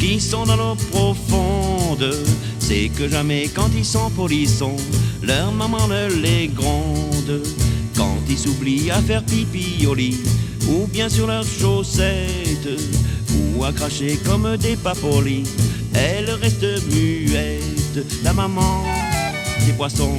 qui sont dans l'eau profonde. C'est que jamais quand ils sont polissons, leur maman ne les gronde. Quand ils s'oublient à faire pipi au lit, ou bien sur leurs chaussettes, ou à cracher comme des papolis, elle reste muette. La maman des poissons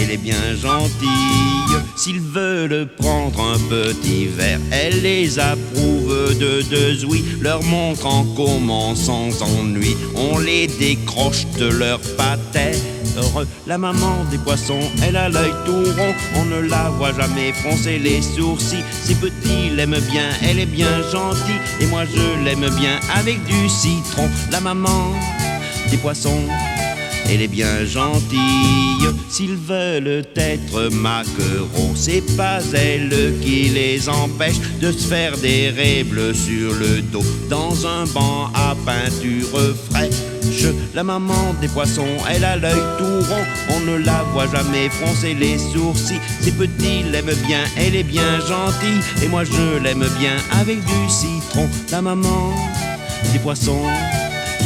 elle est bien gentille. S'ils veulent prendre un petit verre, elle les approuve de deux oui, leur montre en comment sans ennui. On les décroche de leur patère. La maman des poissons, elle a l'œil tout rond, on ne la voit jamais froncer les sourcils. Si petit l'aime bien, elle est bien gentille, et moi je l'aime bien avec du citron. La maman des poissons, elle est bien gentille. S'ils veulent être maquereaux, c'est pas elle qui les empêche de se faire des bleues sur le dos dans un banc à peinture fraîche. La maman des poissons, elle a l'œil tout rond, on ne la voit jamais froncer les sourcils. C'est petit l'aime bien, elle est bien gentille, et moi je l'aime bien avec du citron. La maman des poissons.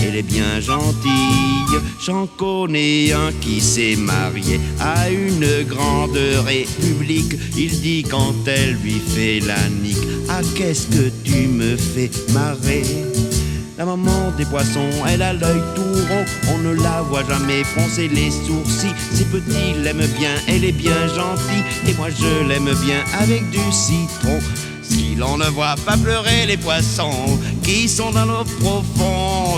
Elle est bien gentille, j'en connais un qui s'est marié à une grande république. Il dit quand elle lui fait la nique, ah qu'est-ce que tu me fais marrer? La maman des poissons, elle a l'œil tout rond, on ne la voit jamais froncer les sourcils. C'est petit l'aime bien, elle est bien gentille, et moi je l'aime bien avec du citron. Si l'on ne voit pas pleurer les poissons qui sont dans l'eau profonde,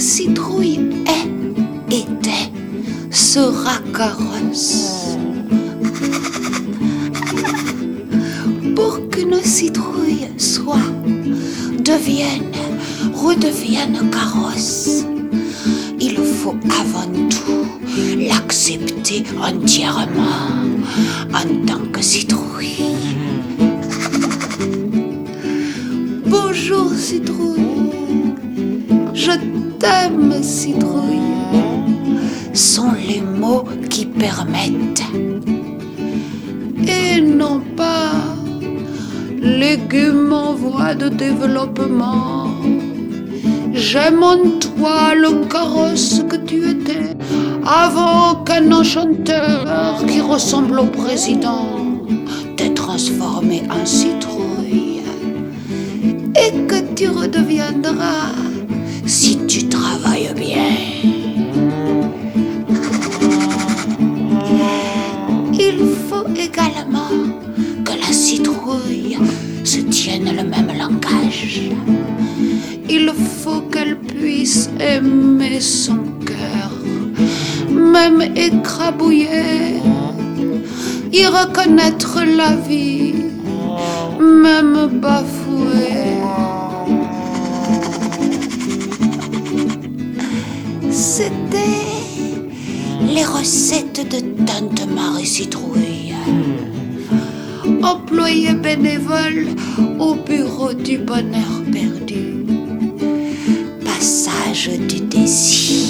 Citrouille est, était, sera carrosse. Pour qu'une citrouille soit, devienne, redevienne carrosse, il faut avant tout l'accepter entièrement en tant que citrouille. Bonjour citrouille, je t'aime citrouille, sont les mots qui permettent. Et non pas légumes en voie de développement. J'aime en toi le carrosse que tu étais avant qu'un enchanteur qui ressemble au président t'ait transformé en citrouille. Et que tu redeviendras même écrabouiller, y reconnaître la vie, même bafouer. C'était les recettes de Tante Marie Citrouille. Employée bénévole au bureau du bonheur perdu. Passage du désir.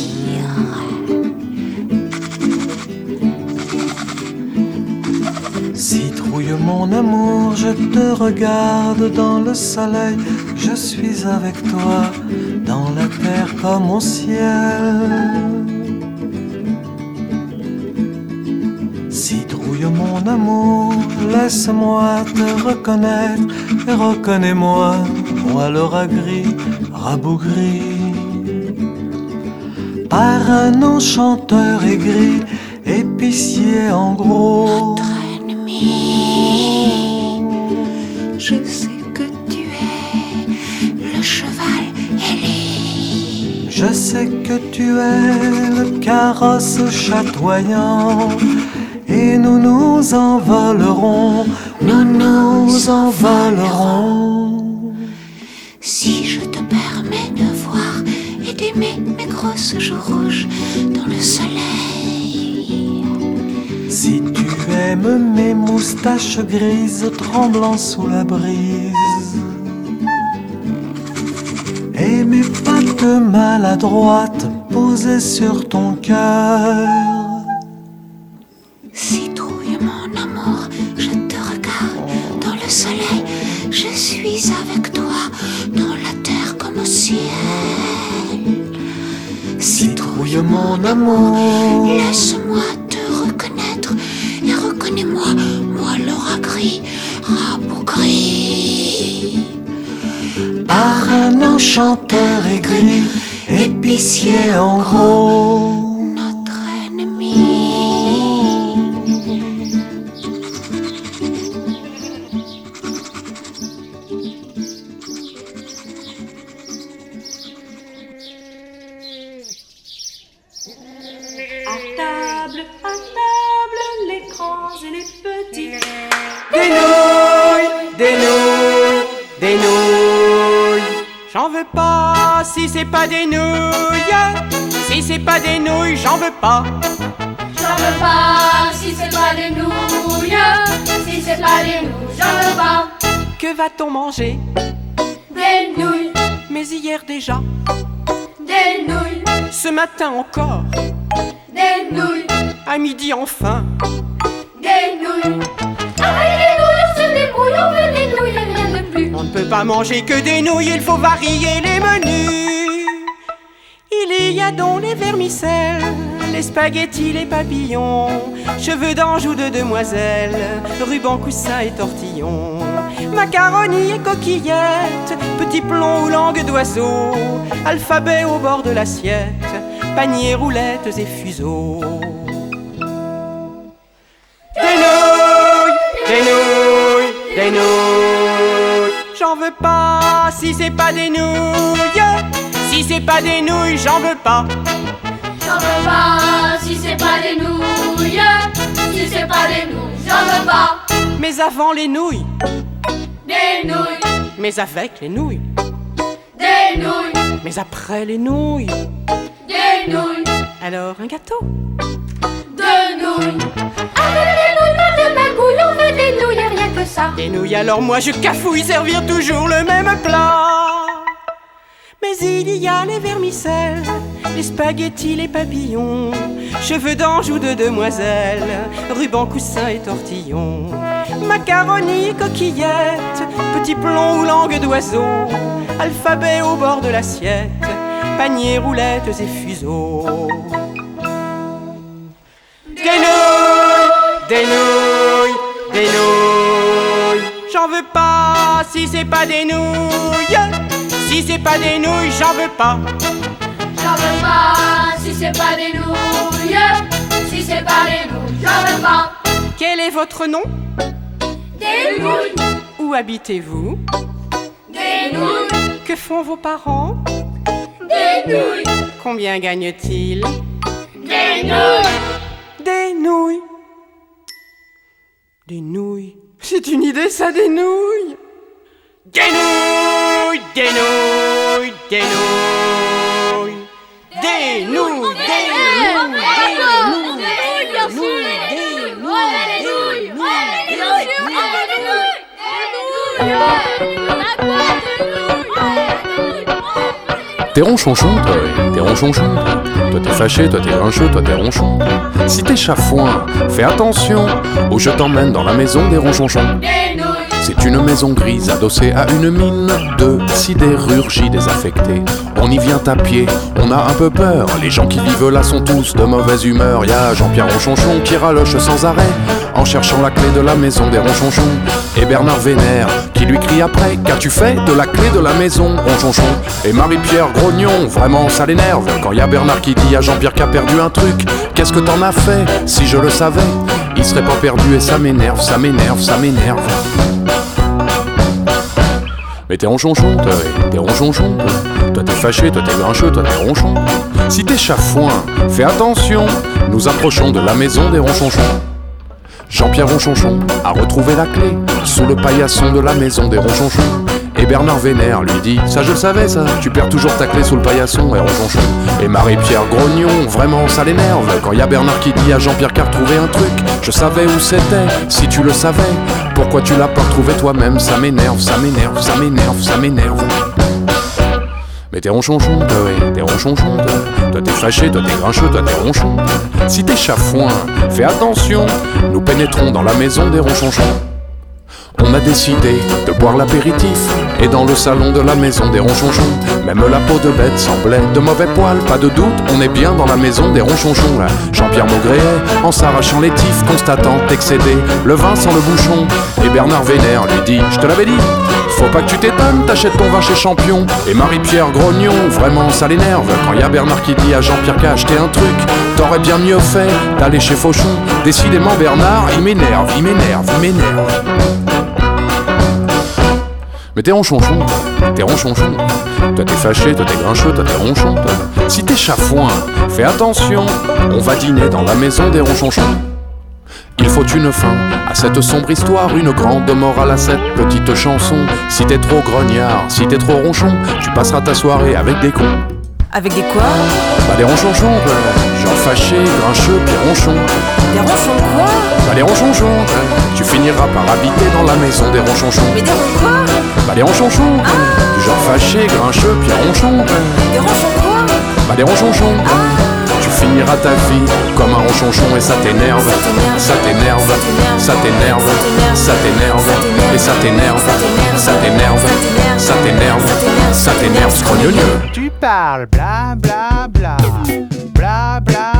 Mon amour, je te regarde dans le soleil, je suis avec toi dans la terre comme au ciel. Citrouille mon amour, laisse-moi te reconnaître et reconnais-moi, moi rat gris, rabougri. Par un enchanteur aigri, épicier en gros. Sais que tu es le carrosse chatoyant et nous nous envolerons, nous nous envolerons. Si je te permets de voir et d'aimer mes grosses joues rouges dans le soleil. Si tu aimes mes moustaches grises tremblant sous la brise et mes pattes maladroites posées sur ton cœur. Citrouille, mon amour, je te regarde dans le soleil. Je suis avec toi dans la terre comme au ciel. Citrouille mon amour, Laisse-moi te reconnaître et reconnais-moi, moi le rat gris, rabougri. Un enchanteur aigri, épicier en gros. J'en veux pas si c'est pas des nouilles. Si c'est pas des nouilles, j'en veux pas. J'en veux pas si c'est pas des nouilles. Si c'est pas des nouilles, j'en veux pas. Que va-t-on manger? Des nouilles, Mais hier déjà, des nouilles, ce matin encore, des nouilles, à midi enfin. des nouilles. Avec les nouilles, on se débrouille, pas manger que des nouilles, il faut varier les menus. Il y a donc les vermicelles, les spaghettis, les papillons, cheveux d'ange ou de demoiselle, ruban, coussin et tortillon, macaroni et coquillettes, petits plombs ou langue d'oiseau, alphabet au bord de l'assiette, paniers, roulettes et fuseaux. Des nouilles, des nouilles, des nouilles. J'en veux pas si c'est pas des nouilles. Si c'est pas des nouilles, j'en veux pas. J'en veux pas si c'est pas des nouilles. Si c'est pas des nouilles, j'en veux pas. Mais avant les nouilles, Des nouilles, mais avec les nouilles, des nouilles, mais après les nouilles. des nouilles, Alors un gâteau. de nouilles. Avec des nouilles, Des nouilles, alors moi je cafouille servir toujours le même plat. Mais il y a les vermicelles, les spaghettis, les papillons, cheveux d'ange ou de demoiselle, ruban, coussin et tortillon, macaroni, coquillettes, petits plombs ou langue d'oiseau, alphabet au bord de l'assiette, paniers, roulettes et fuseaux. Des nouilles, des nouilles, des nouilles. J'en veux pas si c'est pas des nouilles. Si c'est pas des nouilles, j'en veux pas. J'en veux pas si c'est pas des nouilles. Si c'est pas des nouilles, j'en veux pas. Quel est votre nom? Des nouilles, Où habitez-vous? Des nouilles, Que font vos parents? Des nouilles, Combien gagnent-ils? Des nouilles. Des nouilles. Des nouilles. C'est une idée, ça, des nouilles. Des nouilles, des nouilles, des nouilles. Des nouilles, des nouilles, T'es ronchonchon, toi, ouais, t'es ronchonchon. Toi t'es fâché, toi t'es grincheux, toi t'es ronchon. Si t'es chafouin, fais attention, ou je t'emmène dans la maison des ronchonchons. C'est une maison grise adossée à une mine de sidérurgie désaffectée. On y vient à pied, on a un peu peur. Les gens qui vivent là sont tous de mauvaise humeur. Y a Jean-Pierre Ronchonchon qui raloche sans arrêt en cherchant la clé de la maison des Ronchonchons. Et Bernard Vénère qui lui crie après Qu'as-tu fait de la clé de la maison, Ronchonchon? Et Marie-Pierre Grognon, vraiment ça l'énerve. Quand y a Bernard qui dit à Jean-Pierre qui a perdu un truc Qu'est-ce que t'en as fait Si je le savais, il serait pas perdu et ça m'énerve, ça m'énerve, ça m'énerve. Mais t'es ronchonchon, t'es ronchonchon. Toi. T'es fâché, toi t'es grincheux, toi t'es ronchon. Si t'es chafouin, fais attention, nous approchons de la maison des ronchonchons. Jean-Pierre Ronchonchon a retrouvé la clé sous le paillasson de la maison des Ronchonchons. Et Bernard Vénère lui dit Ça je le savais ça, tu perds toujours ta clé sous le paillasson et Ronchonchon. Et Marie-Pierre Grognon, vraiment ça l'énerve quand y a Bernard qui dit à Jean-Pierre qu'a retrouvé un truc. Je savais où c'était, si tu le savais. Pourquoi tu l'as pas retrouvé toi-même? Ça m'énerve, ça m'énerve, ça m'énerve, ça m'énerve. Mais t'es ronchonchon, toi, ouais, t'es ronchonchon, toi. Toi t'es fâché, toi t'es grincheux, toi t'es ronchon. Si t'es chafouin, fais attention, nous pénétrons dans la maison des ronchonchons. On a décidé de boire l'apéritif et dans le salon de la maison des ronchonchons, même la peau de bête semblait de mauvais poils, pas de doute, on est bien dans la maison des ronchonchons là. Jean-Pierre Maugréet, en s'arrachant les tifs, constatant excédé le vin sans le bouchon. Et Bernard Vénère lui dit, je te l'avais dit, faut pas que tu t'étonnes, t'achètes ton vin chez Champion. Et Marie-Pierre Grognon, vraiment ça l'énerve, quand y a Bernard qui dit à Jean-Pierre qu'a acheté un truc, t'aurais bien mieux fait d'aller chez Fauchon. Décidément Bernard, il m'énerve, il m'énerve, il m'énerve. Mais t'es ronchonchon, t'es ronchonchon. Toi t'es fâché, toi t'es grincheux, toi t'es ronchon. toi. Si t'es chafouin, fais attention, on va dîner dans la maison des ronchonchons. Il faut une fin à cette sombre histoire, une grande morale à cette petite chanson. Si t'es trop grognard, si t'es trop ronchon, tu passeras ta soirée avec des cons. Avec des quoi? Bah des ronchonchons. Genre fâché, grincheux, puis ronchon. Des ronchons quoi? Bah des ronchonchons. Tu finiras par habiter dans la maison des ronchonchons. Mais des quoi Bah des ronchonchons. Du genre fâché, grincheux, puis ronchon. Des ronchons quoi Bah des ronchonchons. Tu finiras ta vie comme un ronchonchon et ça t'énerve, ça t'énerve, ça t'énerve, ça t'énerve, et ça t'énerve, ça t'énerve, ça t'énerve, ça t'énerve, scrognonieux. Tu parles bla bla bla bla bla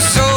so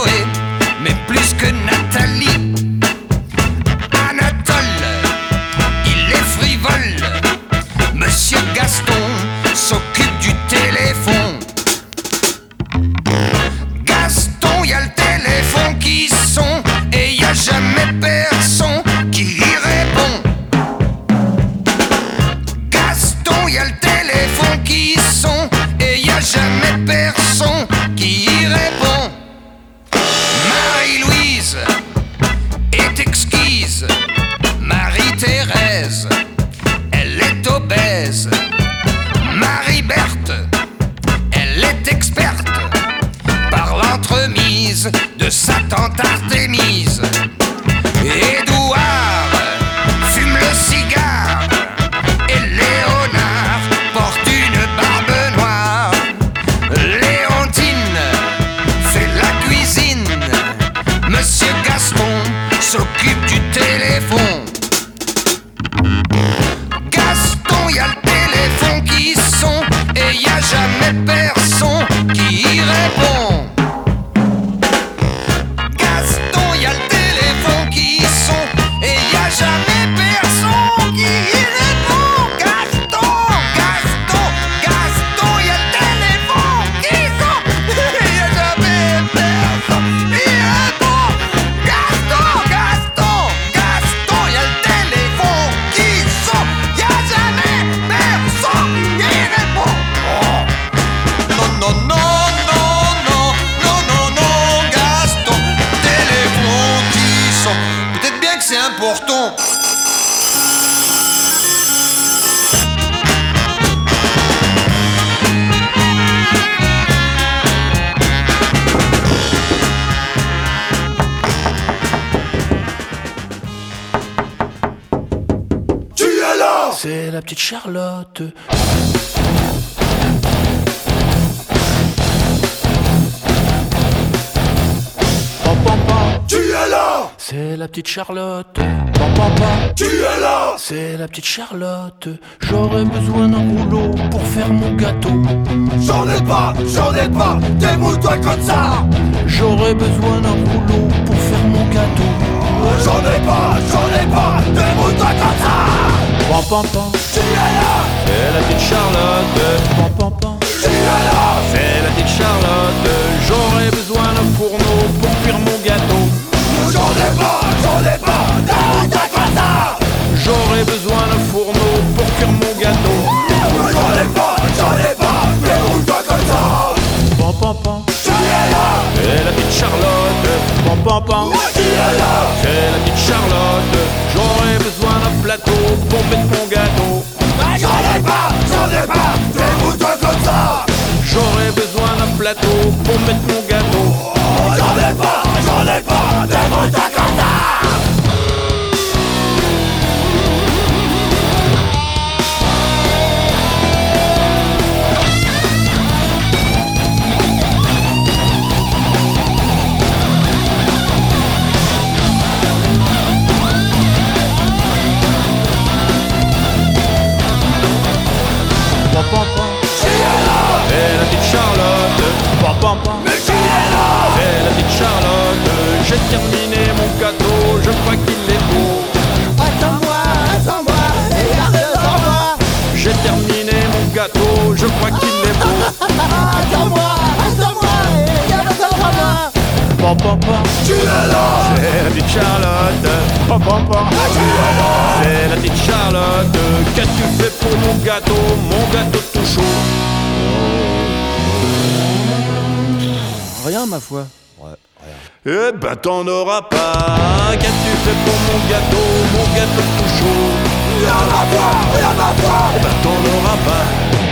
Charlotte. Tu es là C'est la petite Charlotte. Tu es là C'est la petite Charlotte. J'aurais besoin d'un rouleau pour faire mon gâteau. J'en ai pas, j'en ai pas, débrouille-toi comme ça J'aurais besoin d'un rouleau pour faire mon gâteau. J'en ai pas, j'en ai pas, débrouille-toi comme ça c'est la petite Charlotte. Pam, pam, pam. C'est la petite Charlotte. J'aurais besoin d'un fourneau pour cuire mon gâteau. J'en ai pas, j'en ai pas. T'as où ça J'aurais besoin d'un fourneau pour cuire mon gâteau. J'en ai pas, j'en ai pas. Déroule-toi comme ça? Pam, pam, pam. C'est la petite Charlotte, pam pam pam. C'est la petite Charlotte, j'aurais besoin d'un plateau pour mettre mon gâteau. J'en ai pas, j'en ai pas, fais-vous-toi comme ça J'aurais besoin d'un plateau pour mettre mon gâteau. J'en ai pas, j'en ai pas, fais-vous-toi comme ça Pam, pam, pam. C'est la petite Charlotte. Pam, pam, pam. C'est la petite Charlotte. J'ai terminé mon gâteau, je crois qu'il est beau. Attends-moi, attends-moi, regarde-moi J'ai terminé mon gâteau, je crois qu'il est beau. Attends-moi, Pam, pam. Tu es là C'est la petite Charlotte. Pam, pam, pam. C'est la petite Charlotte. Qu'as-tu fait pour mon gâteau, mon gâteau tout chaud Rien, ma foi. Eh ben t'en auras pas. Qu'as-tu fait pour mon gâteau, mon gâteau tout chaud Rien à voir, rien à voir Eh ben t'en auras pas.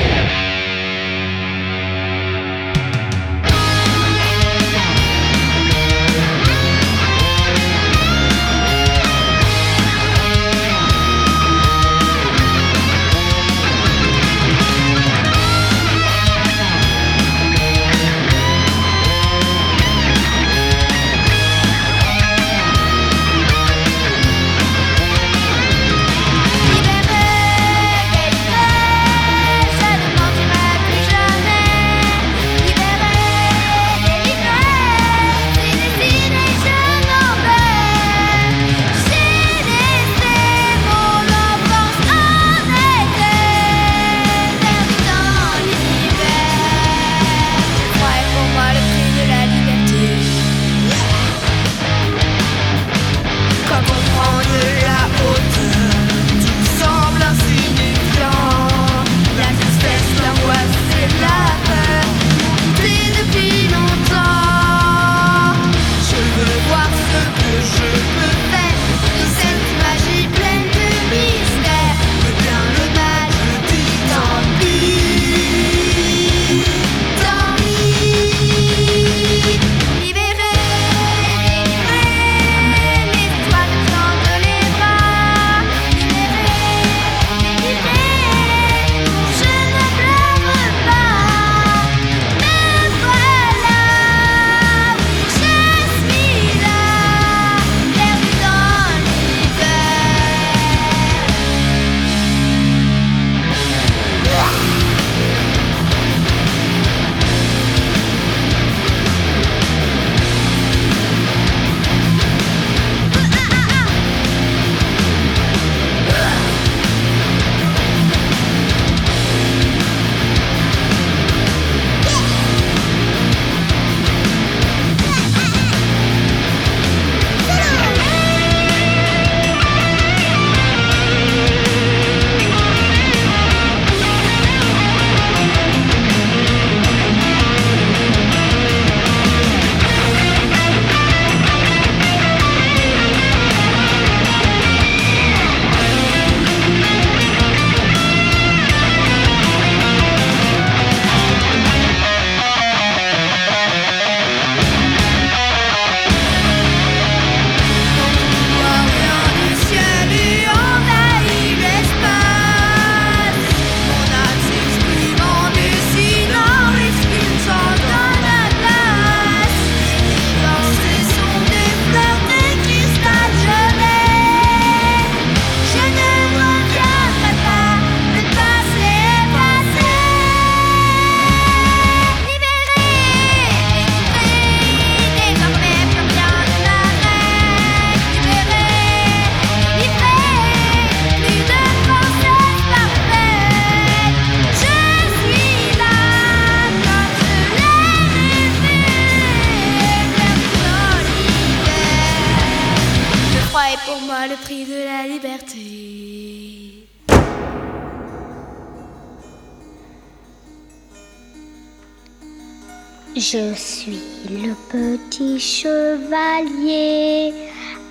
suis le petit chevalier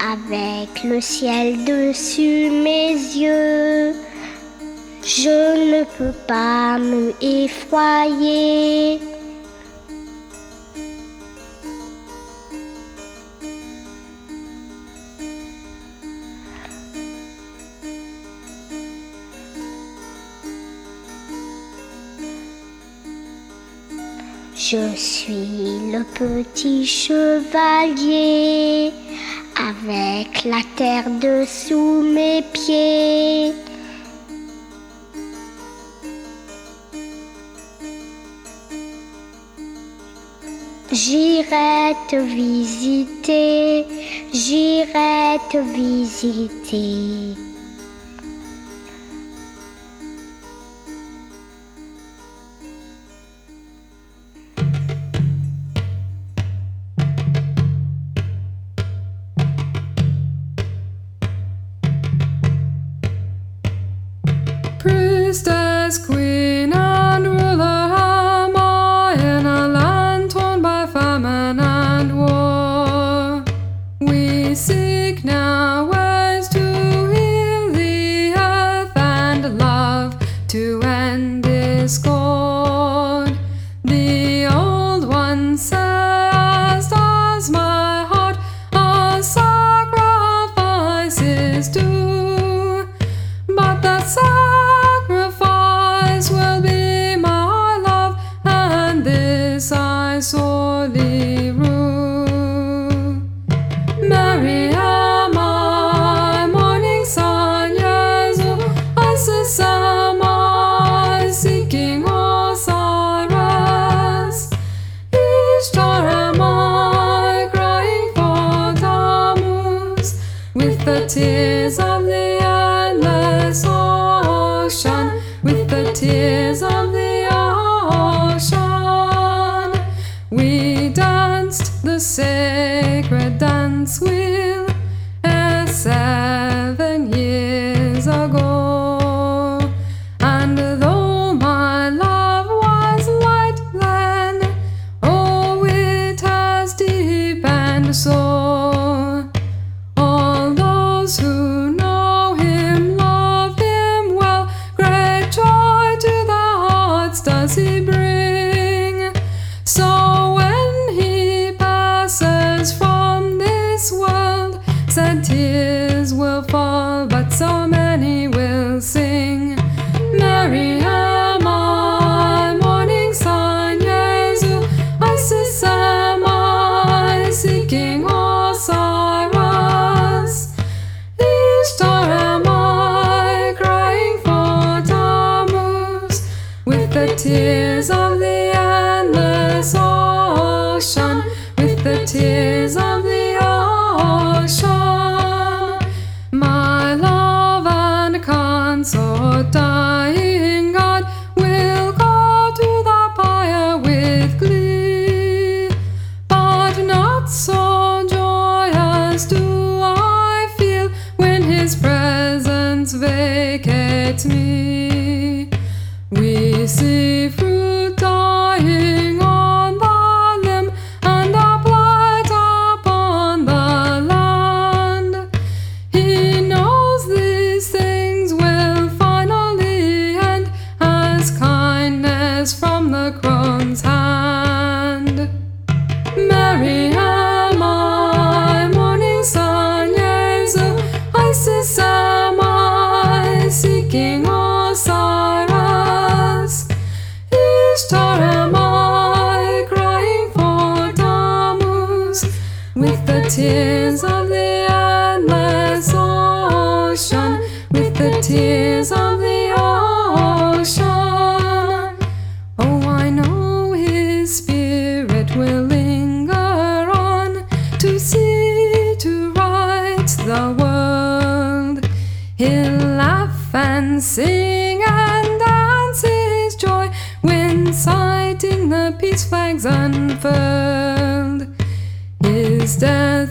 avec le ciel dessus mes yeux. Je ne peux pas me effroyer. Je suis le petit chevalier avec la terre dessous mes pieds. J'irai te visiter, j'irai te visiter. as he breathes. tears of the endless ocean, with the tears of the ocean. Oh, I know His Spirit will linger on to see, to right the world. He'll laugh and sing and dance His joy when sighting the peace flags unfurled. His death.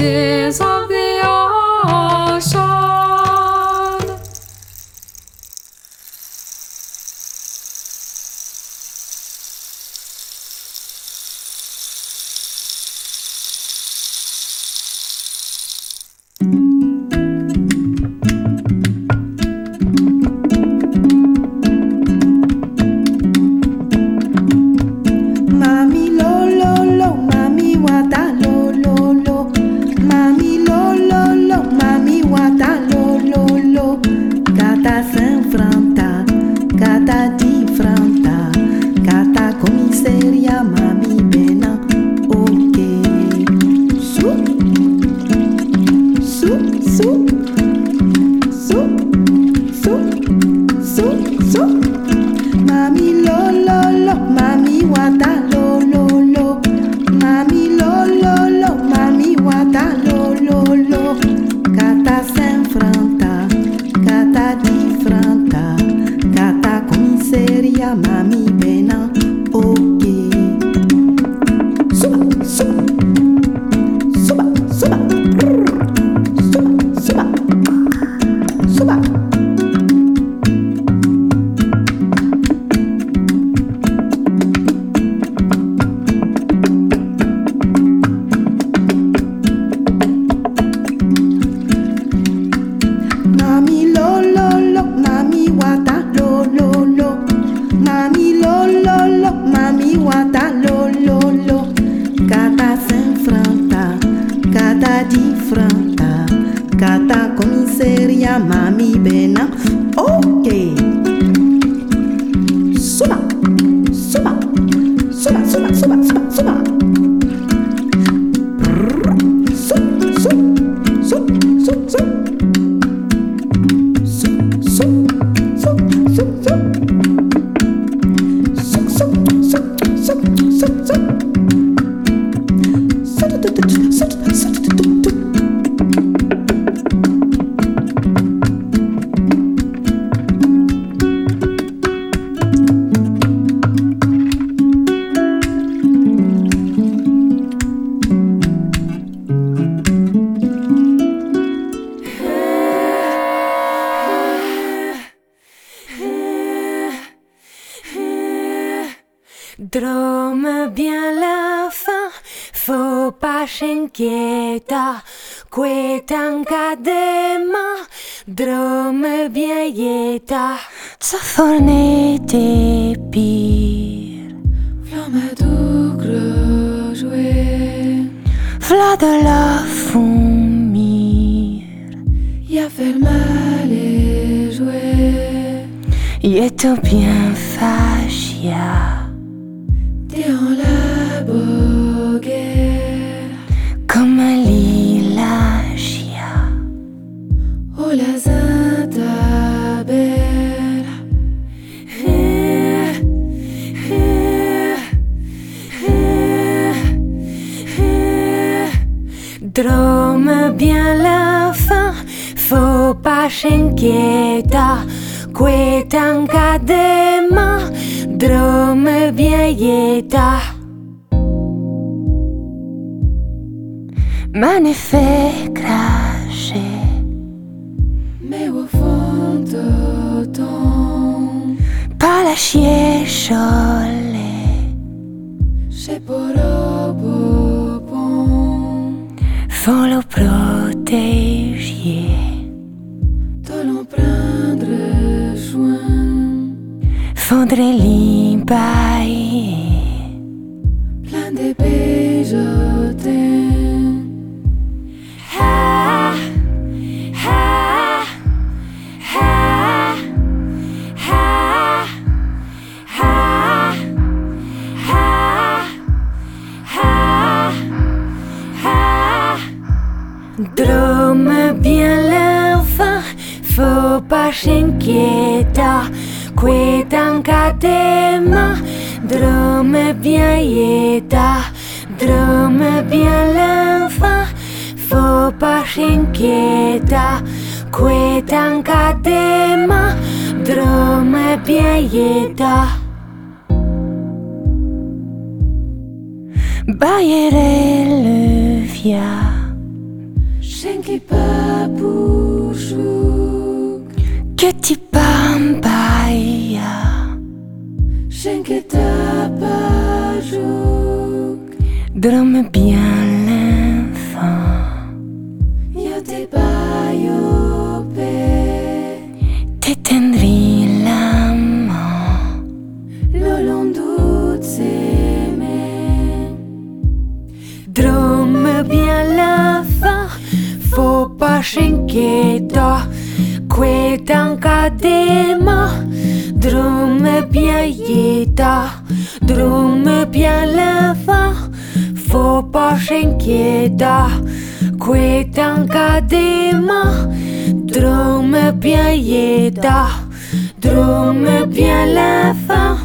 tears tankadema Drome bjejeta Ca fornet e pir. Flamme dukre joen Vla de la fumir. Ja fermale joen Jeto bien fascia drôme bien la fin, faut pas s'inquiéter, qu'est un cas de drôme bien yeta. Magnifique craché, mais au fond de ton, pas la chier c'est pour eux. Faut le protéger de l'empreinte soin. Faudrait l'imbailler plein de bijotins. Pas s'inquiéter. Quetan cadema, dorme bien yeta. Dorme bien l'enfant, faut pas s'inquiéter. Quetan cadema, dorme bien yeta. Bayere le via. Shenki papushuk Que tu pambaya Shenki tapajuk Dorme bien l'enfant Yo te bayope Te tendrai la main Le long Dorme bien l'enfant faut pas s'inquiéter. Cadema, drume bien yeta, drume bien l'enfant, faut pas s'inquiéter. Quetan cadema, drume bien yeta, drume bien l'enfant,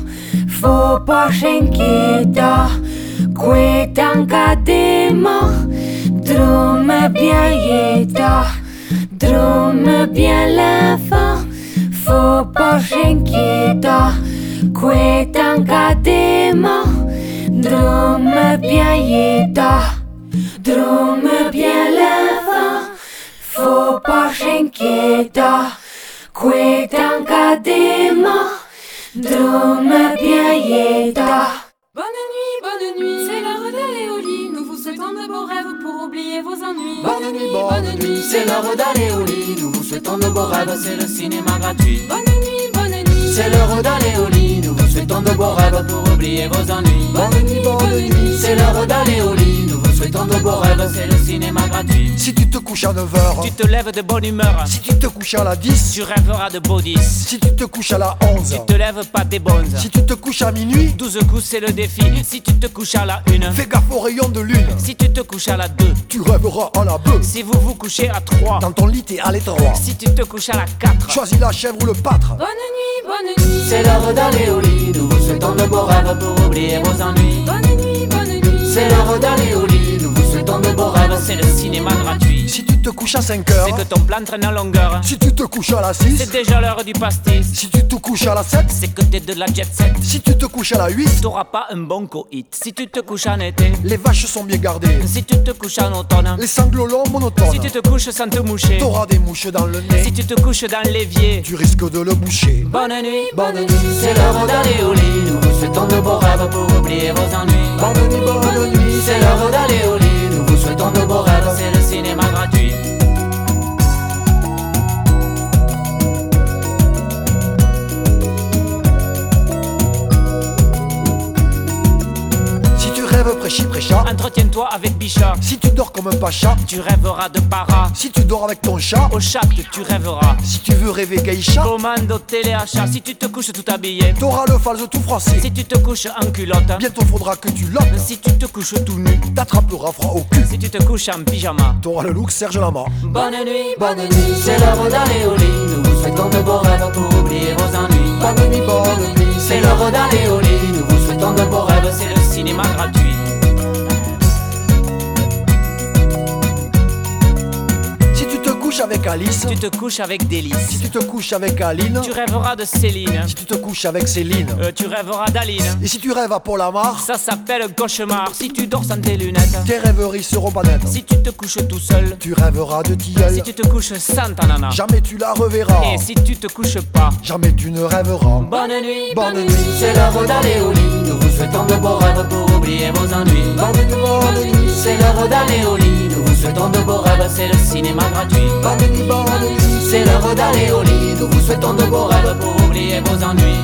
faut pas s'inquiéter. Quetan cadema, drume bien yeta, drume bien l'enfant, faut pas s'inquiéter. Quetan cadema, drume bien yeta, drume bien l'enfant, faut pas s'inquiéter. Quetan cadema, drume bien rêves pour oublier vos ennuis. Bonne nuit, bonne nuit, c'est l'heure d'aller au lit. Nous vous souhaitons de beaux rêves, c'est le cinéma gratuit. Bonne nuit, bonne nuit, C'est l'heure d'aller au lit. Nous vous souhaitons de beaux rêves pour oublier vos ennuis. Bonne nuit, bonne nuit, C'est l'heure d'aller au lit. Nous vous souhaitons de beaux rêves, c'est le cinéma gratuit. Si tu te couches à 9h, Tu te lèves de bonne humeur, si tu te couches à la 10, tu rêveras de beau 10. si tu te couches à la 11, Tu te lèves pas des bonnes. si tu te couches à minuit, 12 coups c'est le défi. Si tu te couches à la 1, fais gaffe au rayon de lune. si tu te couches à la 2, Tu rêveras à la bœuf. si vous vous couchez à 3, Dans ton lit, t'es à l'étroit. si tu te couches à la 4, Choisis la chèvre ou le pâtre. bonne nuit, bonne nuit, C'est l'heure d'aller au lit. Nous vous souhaitons de beaux rêves pour oublier vos ennuis. bonne nuit, bonne nuit, C'est l'heure d'aller au lit. C'est le cinéma gratuit. Si tu te couches à 5 heures, C'est que ton plan traîne en longueur. si tu te couches à la 6, C'est déjà l'heure du pastis. si tu te couches à la 7, C'est que t'es de la jet set. si tu te couches à la 8, T'auras pas un bon coït. Si tu te couches en été, les vaches sont bien gardées. si tu te couches en automne, Les sanglots longs monotones. si tu te couches sans te moucher, T'auras des mouches dans le nez. si tu te couches dans l'évier, Tu risques de le boucher. bonne nuit, Bonne nuit, c'est l'heure d'aller au lit. Nous vous souhaitons de beaux rêves pour oublier vos ennuis. Bonne nuit, bonne nuit. C'est l'heure d'aller au lit. Souhaitons de beaux rêves, c'est le cinéma gratuit. Prêchi prêcha, Entretiens-toi avec Bichat, si tu dors comme un pacha, tu rêveras de para. si tu dors avec ton chat, Au chat, tu rêveras. si tu veux rêver geisha, Commando téléachat, si tu te couches tout habillé. t'auras le false tout français. Si tu te couches en culotte. Bientôt faudra que tu lottes, Si tu te couches tout nu. t'attraperas froid au cul. Si tu te couches en pyjama. T'auras le look Serge Lama. Bonne nuit, bonne nuit, c'est l'heure d'aller au lit. Nous vous souhaitons de beaux rêves pour oublier vos ennuis. Bonne nuit, bonne nuit. C'est l'heure d'aller au lit. Nous vous souhaitons de beaux rêves, C'est le cinéma gratuit. Couches avec Alice, Tu te couches avec si délice. tu te couches avec Aline, Tu rêveras de Céline. si tu te couches avec Céline, Euh, tu rêveras d'Aline. et si tu rêves à Paul Amar, Ça s'appelle cauchemar. Si tu dors sans tes lunettes. tes rêveries seront pas nettes. Si tu te couches tout seul. Tu rêveras de tilleul, Si tu te couches sans ta nana. jamais tu la reverras, Et si tu te couches pas. jamais tu ne rêveras. Bonne nuit, Bonne nuit, C'est l'heure d'aller au lit. Nous vous souhaitons de beaux rêves pour oublier vos ennuis. bonne nuit, bonne nuit, C'est l'heure d'aller au lit. Vous souhaitons de beaux rêves, c'est le cinéma gratuit. C'est l'heure d'aller au lit. Nous vous souhaitons de beaux rêves pour oublier vos ennuis.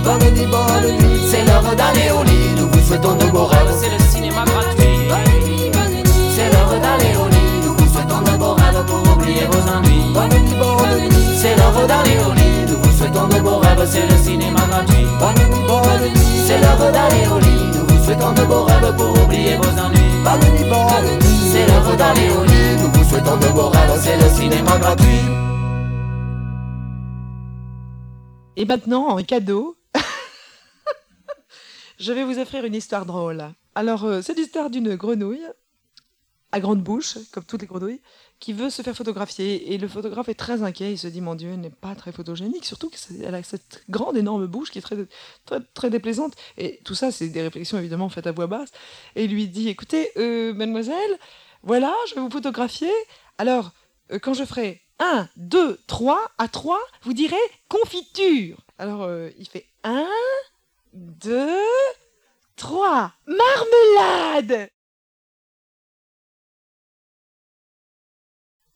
C'est l'heure d'aller au lit. Nous vous souhaitons de beaux rêves, C'est le cinéma gratuit. C'est l'heure d'aller au lit. Nous vous souhaitons de beaux rêves pour oublier vos ennuis. C'est l'heure d'aller au lit. Nous vous souhaitons de beaux rêves, c'est le cinéma gratuit. C'est l'heure d'aller au lit. Nous vous souhaitons de beaux rêves pour oublier vos ennuis. C'est l'heure d'aller au lit. De beaux rêves, aujourd'hui. Et maintenant, en cadeau, je vais vous offrir une histoire drôle. Alors, euh, c'est l'histoire d'une grenouille à grande bouche, comme toutes les grenouilles, qui veut se faire photographier. Et le photographe est très inquiet. Il se dit, mon Dieu, elle n'est pas très photogénique, surtout qu'elle a cette grande, énorme bouche qui est très, très, très déplaisante. Et tout ça, c'est des réflexions évidemment faites à voix basse. Et il lui dit, écoutez, euh, mademoiselle, voilà, je vais vous photographier. Alors, euh, quand je ferai 1, 2, 3, à 3, vous direz confiture. Alors, euh, il fait 1, 2, 3, marmelade